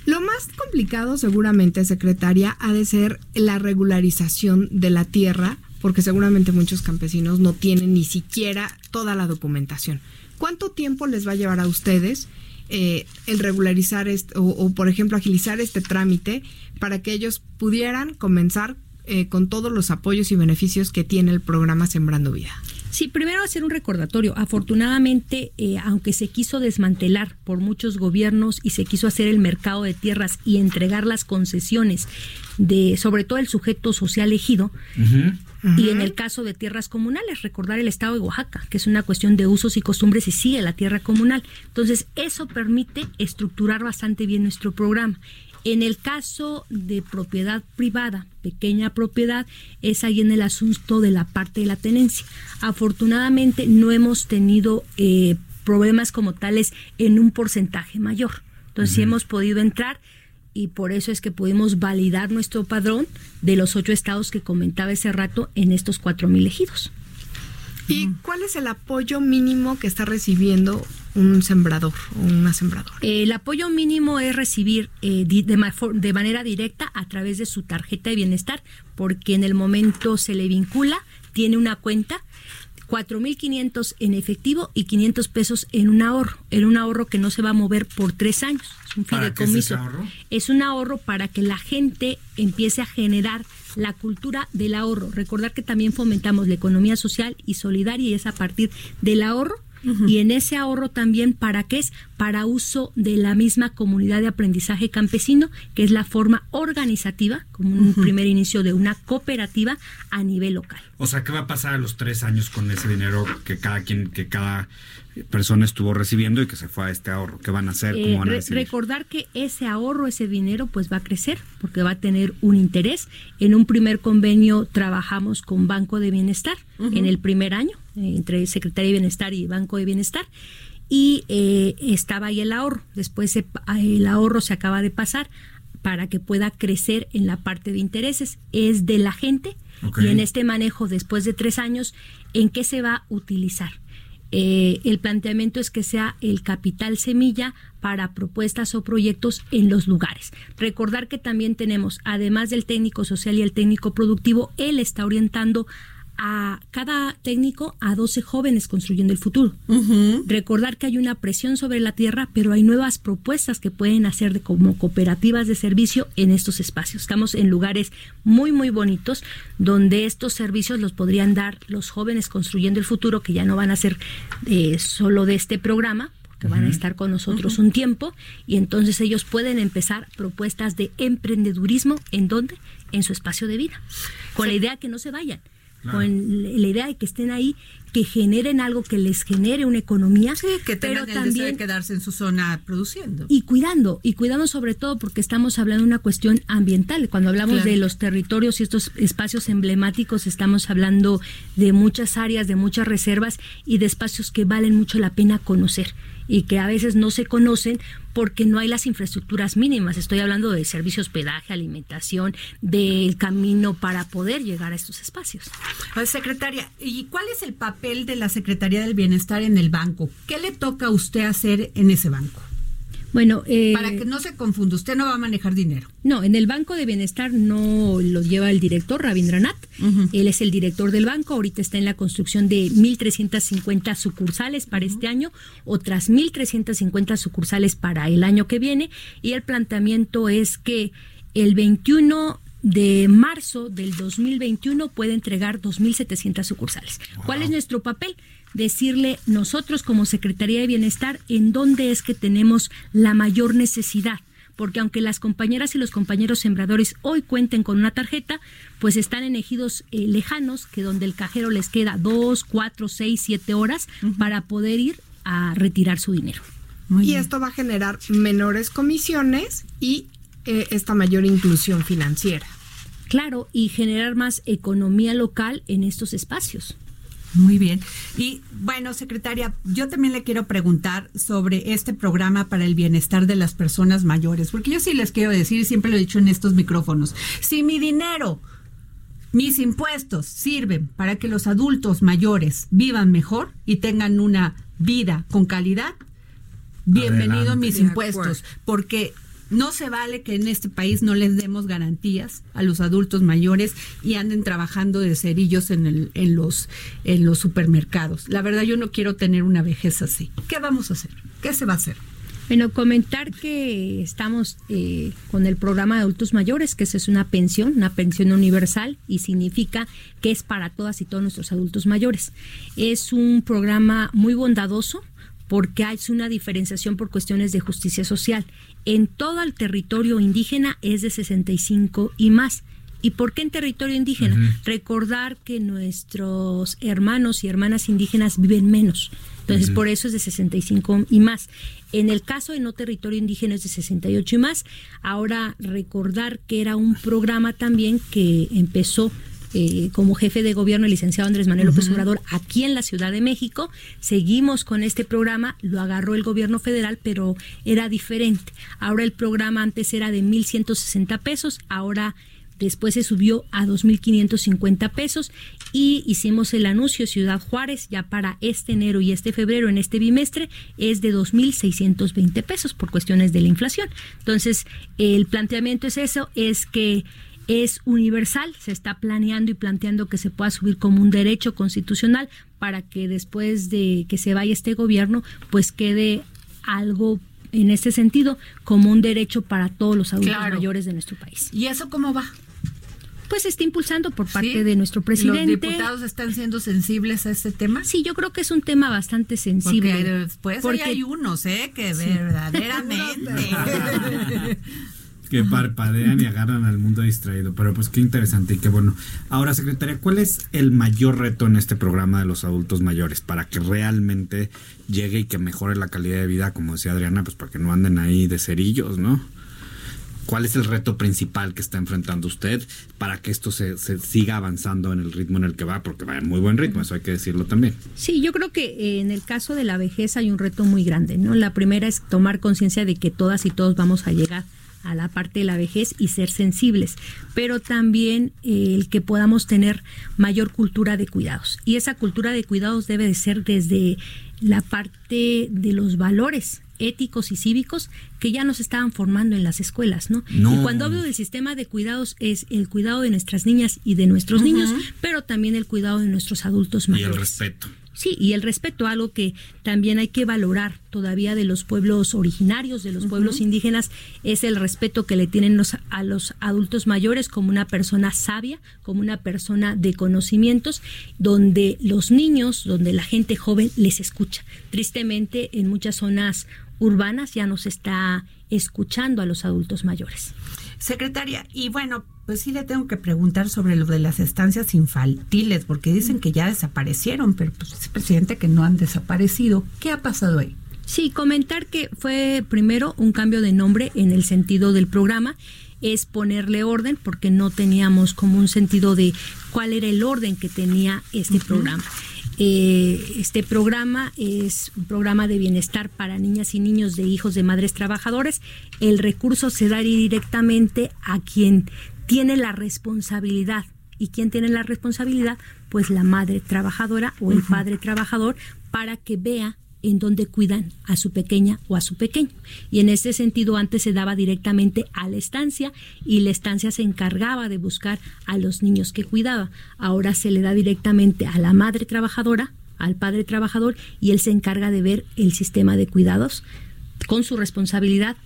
Lo más complicado seguramente, secretaria, ha de ser la regularización de la tierra porque seguramente muchos campesinos no tienen ni siquiera toda la documentación. ¿Cuánto tiempo les va a llevar a ustedes eh, el regularizar este, o, por ejemplo, agilizar este trámite para que ellos pudieran comenzar eh, con todos los apoyos y beneficios que tiene el programa Sembrando Vida? Sí, primero hacer un recordatorio. Afortunadamente, eh, aunque se quiso desmantelar por muchos gobiernos y se quiso hacer el mercado de tierras y entregar las concesiones de, sobre todo el sujeto social elegido, y en el caso de tierras comunales, recordar el estado de Oaxaca, que es una cuestión de usos y costumbres y sigue la tierra comunal. Entonces, eso permite estructurar bastante bien nuestro programa. En el caso de propiedad privada, pequeña propiedad, es ahí en el asunto de la parte de la tenencia. Afortunadamente no hemos tenido eh, problemas como tales en un porcentaje mayor. Entonces sí hemos podido entrar y por eso es que pudimos validar nuestro padrón de los ocho estados que comentaba ese rato en estos cuatro mil ejidos. ¿Y cuál es el apoyo mínimo que está recibiendo un sembrador o una sembradora? El apoyo mínimo es recibir eh, de, manera directa a través de su tarjeta de bienestar, porque en el momento se le vincula, tiene una cuenta 4.500 en efectivo y 500 pesos en un ahorro, en un ahorro que no se va a mover por tres años. Es un fideicomiso. Es, ahorro? es un ahorro para que la gente empiece a generar la cultura del ahorro. Recordar que también fomentamos la economía social y solidaria y es a partir del ahorro y en ese ahorro también para qué es para uso de la misma comunidad de aprendizaje campesino que es la forma organizativa como un primer inicio de una cooperativa a nivel local. O sea qué va a pasar a los tres años con ese dinero que cada quien que cada persona estuvo recibiendo y que se fue a este ahorro. ¿Qué van a hacer? ¿Cómo van a eh, recordar que ese ahorro, ese dinero, pues va a crecer porque va a tener un interés. En un primer convenio trabajamos con Banco de Bienestar en el primer año, eh, entre Secretaría de Bienestar y Banco de Bienestar. Y eh, estaba ahí el ahorro. Después el ahorro se acaba de pasar para que pueda crecer en la parte de intereses. Es de la gente y en este manejo después de tres años, ¿en qué se va a utilizar? Eh, el planteamiento es que sea el capital semilla para propuestas o proyectos en los lugares. Recordar que también tenemos, además del técnico social y el técnico productivo, él está orientando a cada técnico a 12 jóvenes construyendo el futuro. Recordar que hay una presión sobre la tierra, pero hay nuevas propuestas que pueden hacer de, como cooperativas de servicio en estos espacios. Estamos en lugares muy, muy bonitos donde estos servicios los podrían dar los jóvenes construyendo el futuro, que ya no van a ser eh, solo de este programa, que van a estar con nosotros un tiempo y entonces ellos pueden empezar propuestas de emprendedurismo en donde en su espacio de vida con la idea que no se vayan con la idea de que estén ahí, que generen algo que les genere una economía, sí, que tengan pero también de quedarse en su zona produciendo. Y cuidando y cuidando sobre todo porque estamos hablando de una cuestión ambiental. Cuando hablamos de los territorios y estos espacios emblemáticos, estamos hablando de muchas áreas, de muchas reservas y de espacios que valen mucho la pena conocer y que a veces no se conocen porque no hay las infraestructuras mínimas. Estoy hablando de servicio hospedaje, alimentación, del camino para poder llegar a estos espacios. Secretaria, ¿y cuál es el papel de la Secretaría del Bienestar en el banco? ¿Qué le toca a usted hacer en ese banco? Bueno, eh, para que no se confunda, usted no va a manejar dinero. No, en el Banco de Bienestar no lo lleva el director Rabindranath. Él es el director del banco. Ahorita está en la construcción de 1.350 sucursales para este año, otras 1.350 sucursales para el año que viene. Y el planteamiento es que el 21 de marzo del 2021 puede entregar 2.700 sucursales. ¿Cuál es nuestro papel? Decirle nosotros como Secretaría de Bienestar en dónde es que tenemos la mayor necesidad porque aunque las compañeras y los compañeros sembradores hoy cuenten con una tarjeta, pues están en ejidos eh, lejanos, que donde el cajero les queda dos, cuatro, seis, siete horas para poder ir a retirar su dinero. y esto va a generar menores comisiones y eh, esta mayor inclusión financiera. Claro, y generar más economía local en estos espacios. Muy bien. Y bueno, secretaria, yo también le quiero preguntar sobre este programa para el bienestar de las personas mayores, porque yo sí les quiero decir, siempre lo he dicho en estos micrófonos, si mi dinero, mis impuestos sirven para que los adultos mayores vivan mejor y tengan una vida con calidad, bienvenido mis impuestos, porque no se vale que en este país no les demos garantías a los adultos mayores y anden trabajando de cerillos en, el, en, los, supermercados. La verdad, yo no quiero tener una vejez así. ¿Qué vamos a hacer? ¿Qué se va a hacer? Bueno, comentar que estamos eh, con el programa de adultos mayores, que es una pensión, una pensión universal y significa que es para todas y todos nuestros adultos mayores. Es un programa muy bondadoso porque hay una diferenciación por cuestiones de justicia social. En todo el territorio indígena es de 65 y más. ¿Y por qué en territorio indígena? Recordar que nuestros hermanos y hermanas indígenas viven menos. Entonces, por eso es de 65 y más. En el caso de no territorio indígena es de 68 y más. Ahora, recordar que era un programa también que empezó eh, como jefe de gobierno el licenciado Andrés Manuel López Obrador aquí en la Ciudad de México. Seguimos con este programa, lo agarró el gobierno federal, pero era diferente. Ahora el programa antes era de 1.160 pesos, ahora después se subió a 2.550 pesos y hicimos el anuncio Ciudad Juárez ya para este enero y este febrero en este bimestre es de 2.620 pesos por cuestiones de la inflación. Entonces, el planteamiento es eso, es que es universal, se está planeando y planteando que se pueda subir como un derecho constitucional para que después de que se vaya este gobierno, pues quede algo en este sentido como un derecho para todos los adultos mayores de nuestro país. ¿Y eso cómo va? pues se está impulsando por parte de nuestro presidente. ¿Los diputados están siendo sensibles a este tema? Sí, yo creo que es un tema bastante sensible. Porque después porque hay unos, ¿eh? Que verdaderamente... que parpadean y agarran al mundo distraído. Pero pues qué interesante y qué bueno. Ahora, secretaria, ¿cuál es el mayor reto en este programa de los adultos mayores para que realmente llegue y que mejore la calidad de vida, como decía Adriana, pues para que no anden ahí de cerillos, ¿no? ¿Cuál es el reto principal que está enfrentando usted para que esto se, siga avanzando en el ritmo en el que va? Porque va en muy buen ritmo, eso hay que decirlo también. Sí, yo creo que eh, en el caso de la vejez hay un reto muy grande, ¿no? La primera es tomar conciencia de que todas y todos vamos a llegar a la parte de la vejez y ser sensibles, pero también eh, el que podamos tener mayor cultura de cuidados. Y esa cultura de cuidados debe de ser desde la parte de los valores éticos y cívicos que ya nos estaban formando en las escuelas, ¿no? Y cuando hablo del sistema de cuidados es el cuidado de nuestras niñas y de nuestros niños, pero también el cuidado de nuestros adultos mayores. Y el respeto. Sí, y el respeto, algo que también hay que valorar todavía de los pueblos originarios, de los pueblos indígenas, es el respeto que le tienen a los adultos mayores como una persona sabia, como una persona de conocimientos, donde los niños, donde la gente joven les escucha. Tristemente, en muchas zonas urbanas ya nos está escuchando a los adultos mayores. Secretaria, y bueno, pues sí le tengo que preguntar sobre lo de las estancias infantiles, porque dicen que ya desaparecieron, pero pues es presidente que no han desaparecido. ¿Qué ha pasado ahí? Sí, comentar que fue primero un cambio de nombre en el sentido del programa es ponerle orden porque no teníamos como un sentido de cuál era el orden que tenía este programa. Eh, este programa es un programa de bienestar para niñas y niños de hijos de madres trabajadoras. El recurso se da directamente a quien tiene la responsabilidad. ¿Y quién tiene la responsabilidad? Pues la madre trabajadora o el padre trabajador para que vea en donde cuidan a su pequeña o a su pequeño. Y en ese sentido antes se daba directamente a la estancia y la estancia se encargaba de buscar a los niños que cuidaba. Ahora se le da directamente a la madre trabajadora, al padre trabajador y él se encarga de ver el sistema de cuidados con su responsabilidad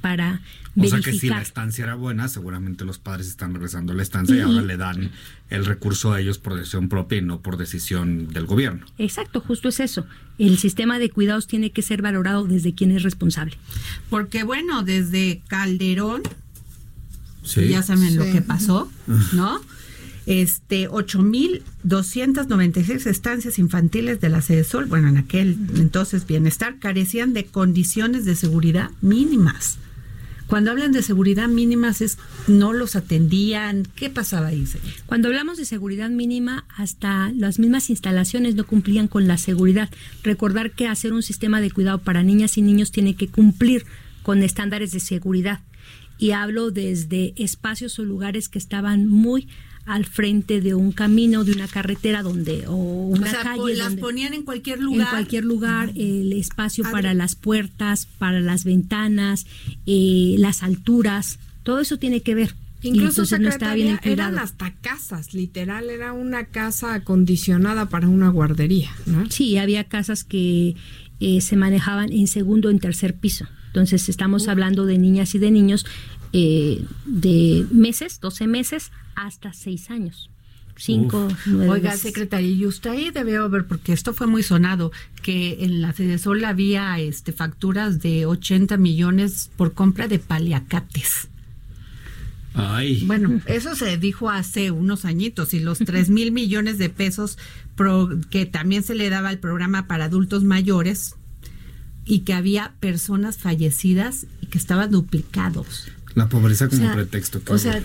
para o sea que si la estancia era buena, seguramente los padres están regresando a la estancia y ahora le dan el recurso a ellos por decisión propia y no por decisión del gobierno. Exacto, justo es eso. El sistema de cuidados tiene que ser valorado desde quien es responsable. Porque bueno, desde Calderón, ya saben lo que pasó, ¿no? Este, 8.296 estancias infantiles de la sede Sol, bueno, en aquel entonces bienestar, carecían de condiciones de seguridad mínimas. Cuando hablan de seguridad mínimas es no los atendían, ¿qué pasaba ahí? Cuando hablamos de seguridad mínima, hasta las mismas instalaciones no cumplían con la seguridad. Recordar que hacer un sistema de cuidado para niñas y niños tiene que cumplir con estándares de seguridad. Y hablo desde espacios o lugares que estaban muy al frente de un camino, de una carretera donde o una o sea, calle las donde- ponían en cualquier lugar. en cualquier lugar, el espacio para las puertas, para las ventanas, eh, las alturas, todo eso tiene que ver. Incluso entonces no estaba bien secretaria, eran hasta casas, literal, era una casa acondicionada para una guardería, ¿no? Sí, había casas que eh, se manejaban en segundo o en tercer piso. Entonces estamos hablando de niñas y de niños eh, de meses, 12 meses, hasta 6 años. 5, 9 Oiga, secretaria, y usted ahí debe ver, porque esto fue muy sonado, que en la Fedesol había este, facturas de 80 millones por compra de paliacates. Ay. Bueno, eso se dijo hace unos añitos y los 3 mil millones de pesos pro- que también se le daba al programa para adultos mayores y que había personas fallecidas y que estaban duplicados. La pobreza como O sea, pretexto. o sea.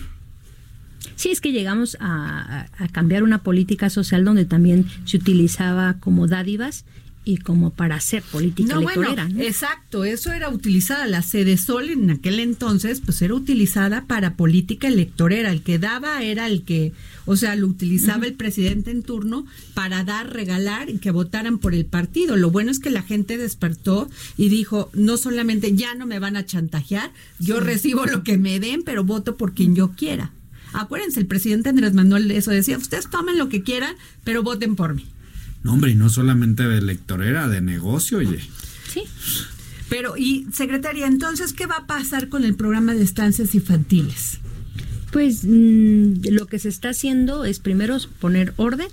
Sí, es que llegamos a, a- a cambiar una política social donde también se utilizaba como dádivas y como para hacer política No, bueno, electorera. ¿no? exacto, eso era utilizada, la sede Sol en aquel entonces, pues era utilizada para política electorera, el que daba era el que, o sea, lo utilizaba el presidente en turno para dar, regalar y que votaran por el partido. Lo bueno es que la gente despertó y dijo, no solamente ya no me van a chantajear, yo recibo lo que me den, pero voto por quien yo quiera. Acuérdense, el presidente Andrés Manuel eso decía, ustedes tomen lo que quieran, pero voten por mí. No, hombre, y no solamente de electorera, de negocio, oye. Sí. Pero, y secretaria, entonces, ¿qué va a pasar con el programa de estancias infantiles? Pues mm, lo que se está haciendo es primero poner orden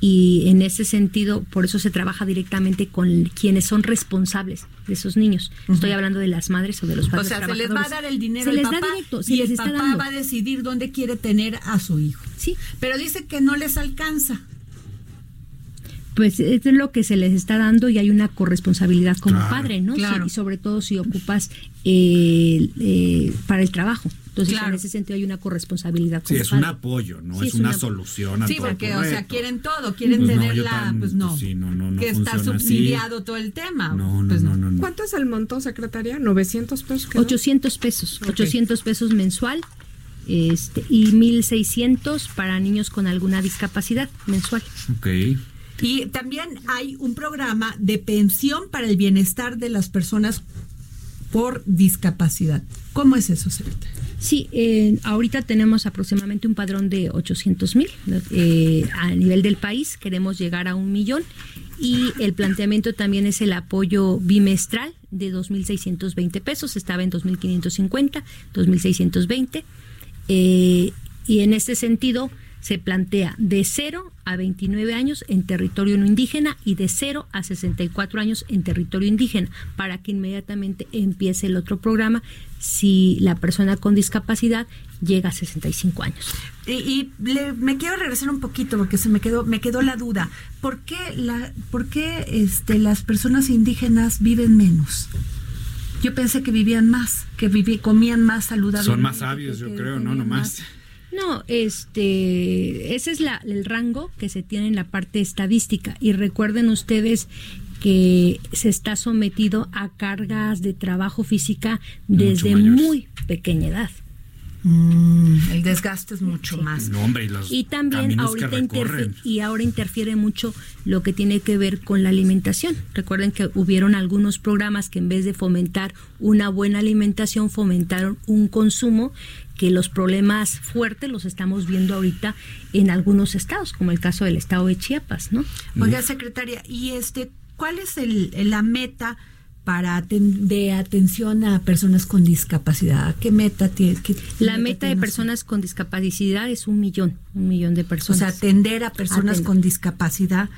y en ese sentido, por eso se trabaja directamente con quienes son responsables de esos niños. Estoy hablando de las madres o de los O padres sea, se les va a dar el dinero Se al les papá da directo, se y les el está papá dando. va a decidir dónde quiere tener a su hijo. Sí. Pero dice que no les alcanza. Pues es lo que se les está dando y hay una corresponsabilidad como Claro. padre, ¿no? Claro. Sí, y sobre todo si ocupas eh, eh, para el trabajo. Entonces, Claro. en ese sentido hay una corresponsabilidad Sí, como es un apoyo, no Sí, es, una una- solución a Sí, todo porque, o sea, quieren todo, quieren Pues no, tener la, tan- pues no, pues sí, no, no, no que está así. subsidiado todo el tema. No, no, Pues no, no, no. ¿Cuánto es el monto, secretaria? ¿900 pesos? quedó? 800 pesos, Ok. 800 pesos mensual este, y 1600 para niños con alguna discapacidad mensual. Ok. Y también hay un programa de pensión para el bienestar de las personas por discapacidad. ¿Cómo es eso, secretaria? Sí, eh, ahorita tenemos aproximadamente un padrón de 800 mil eh, a nivel del país. Queremos llegar a un millón y el planteamiento también es el apoyo bimestral de 2.620 pesos. Estaba en 2.550, 2.620. Eh, y en este sentido se plantea de 0 a 29 años en territorio no indígena y de 0 a 64 años en territorio indígena para que inmediatamente empiece el otro programa si la persona con discapacidad llega a 65 años. Y, y le- me quiero regresar un poquito porque se me quedó me quedó la duda. ¿Por qué la por qué este las personas indígenas viven menos? Yo pensé que vivían más, que viví, comían más saludablemente. Son más sabios, yo que creo, ¿no? Nomás. más. No, este, ese es la, el rango que se tiene en la parte estadística. Y recuerden ustedes que se está sometido a cargas de trabajo física desde muy pequeña edad. Mm, el desgaste es mucho más. No, hombre, y los Y también ahorita interfiere, y ahora interfiere mucho lo que tiene que ver con la alimentación. Recuerden que hubieron algunos programas que en vez de fomentar una buena alimentación fomentaron un consumo que los problemas fuertes los estamos viendo ahorita en algunos estados, como el caso del estado de Chiapas, ¿no? Oiga, secretaria, y este, ¿cuál es el, la meta para aten- de atención a personas con discapacidad? ¿Qué meta tiene? qué La meta de personas con discapacidad es un millón, un millón de O personas. sea, atender a personas Atender. con discapacidad.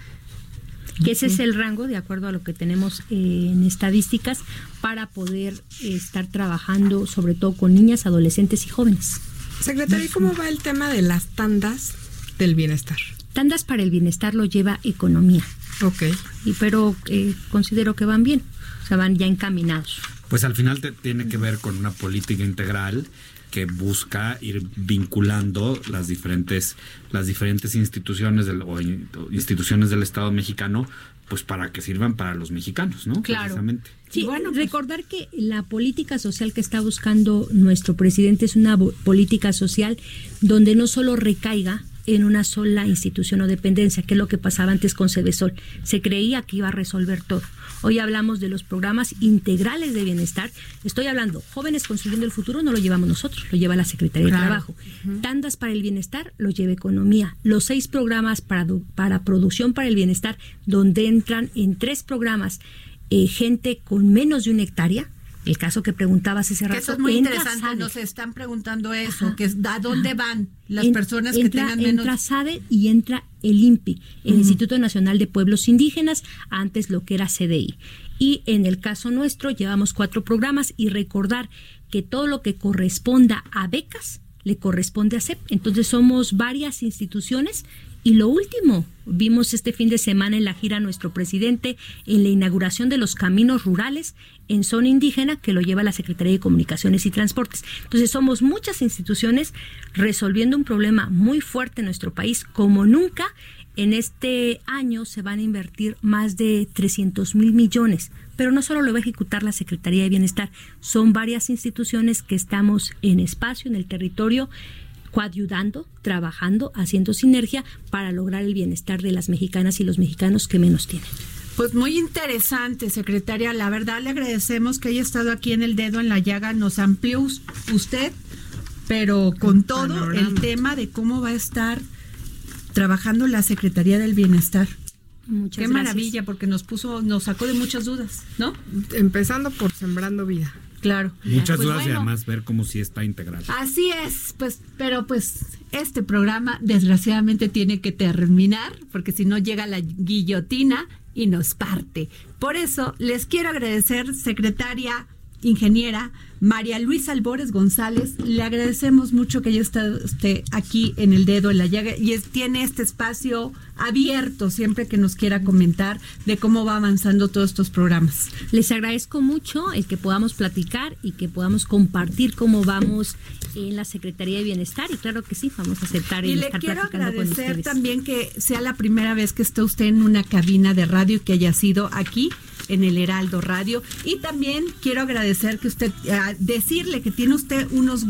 que ese es el rango, de acuerdo a lo que tenemos eh, en estadísticas, para poder estar trabajando sobre todo con niñas, adolescentes y jóvenes. Secretaria, ¿y cómo va el tema de las tandas del bienestar? Tandas para el bienestar lo lleva economía, Ok. y, pero eh, considero que van bien, o sea, van ya encaminados. Pues al final te- tiene que ver con una política integral que busca ir vinculando las diferentes las diferentes instituciones del, o in- o instituciones del Estado mexicano pues para que sirvan para los mexicanos, ¿no? Claro. Precisamente. Sí, bueno, pues- recordar que la política social que está buscando nuestro presidente es una política social donde no solo recaiga en una sola institución o dependencia, que es lo que pasaba antes con Cebesol. Se creía que iba a resolver todo. Hoy hablamos de los programas integrales de bienestar. Estoy hablando, jóvenes construyendo el futuro no lo llevamos nosotros, lo lleva la Secretaría de Trabajo. Tandas para el bienestar lo lleva Economía. Los seis programas para, para producción para el bienestar, donde entran en tres programas eh, gente con menos de una hectárea, el caso que preguntabas ese rato. eso es muy interesante, nos están preguntando eso, que es a dónde van las personas que tengan menos. Entra SADE y entra el INPI, el Instituto Nacional de Pueblos Indígenas, antes lo que era CDI. Y en el caso nuestro llevamos cuatro programas y recordar que todo lo que corresponda a becas le corresponde a CEP. Entonces somos varias instituciones y lo último, vimos este fin de semana en la gira nuestro presidente en la inauguración de los caminos rurales en zona indígena que lo lleva la Secretaría de Comunicaciones y Transportes. Entonces somos muchas instituciones resolviendo un problema muy fuerte en nuestro país como nunca. En este año se van a invertir más de 300 mil millones, pero no solo lo va a ejecutar la Secretaría de Bienestar, son varias instituciones que estamos en espacio, en el territorio, coayudando, trabajando, haciendo sinergia para lograr el bienestar de las mexicanas y los mexicanos que menos tienen. Pues muy interesante, secretaria. La verdad le agradecemos que haya estado aquí en el dedo en la llaga. Nos amplió usted, pero con todo el tema de cómo va a estar trabajando la Secretaría del Bienestar. Muchas Qué maravilla, porque nos puso, nos sacó de muchas dudas, ¿no? Empezando por sembrando vida. Claro. Muchas Pues dudas y además ver cómo sí está integrado. Así es, pues, pero pues este programa desgraciadamente tiene que terminar, porque si no llega la guillotina y nos parte. Por eso les quiero agradecer, secretaria ingeniera María Luisa Albores González, le agradecemos mucho que haya estado usted aquí en el dedo en la llaga y es- tiene este espacio abierto siempre que nos quiera comentar de cómo va avanzando todos estos programas. Les agradezco mucho el que podamos platicar y que podamos compartir cómo vamos en la Secretaría de Bienestar y claro que sí, vamos a aceptar Y el le estar quiero platicando agradecer también que sea la primera vez que esté usted en una cabina de radio y que haya sido aquí en el Heraldo Radio. Y también quiero agradecer que usted, ah, decirle que tiene usted unos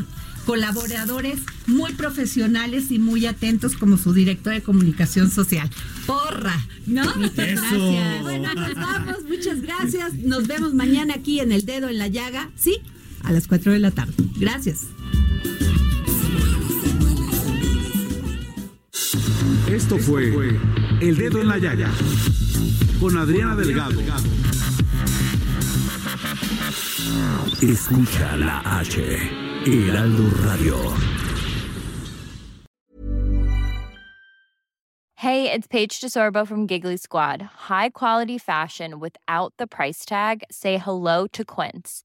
colaboradores muy profesionales y muy atentos como su director de comunicación social. Porra, ¿no? Eso. Bueno, nos vamos, muchas gracias. Nos vemos mañana aquí en El Dedo en la Llaga, sí, a las 4 de la tarde. Gracias. Esto fue El Dedo en la Llaga con Adriana Delgado. Escucha la H. Heraldo Radio. Hey, it's Paige DeSorbo from Giggly Squad. High quality fashion without the price tag. Say hello to Quince.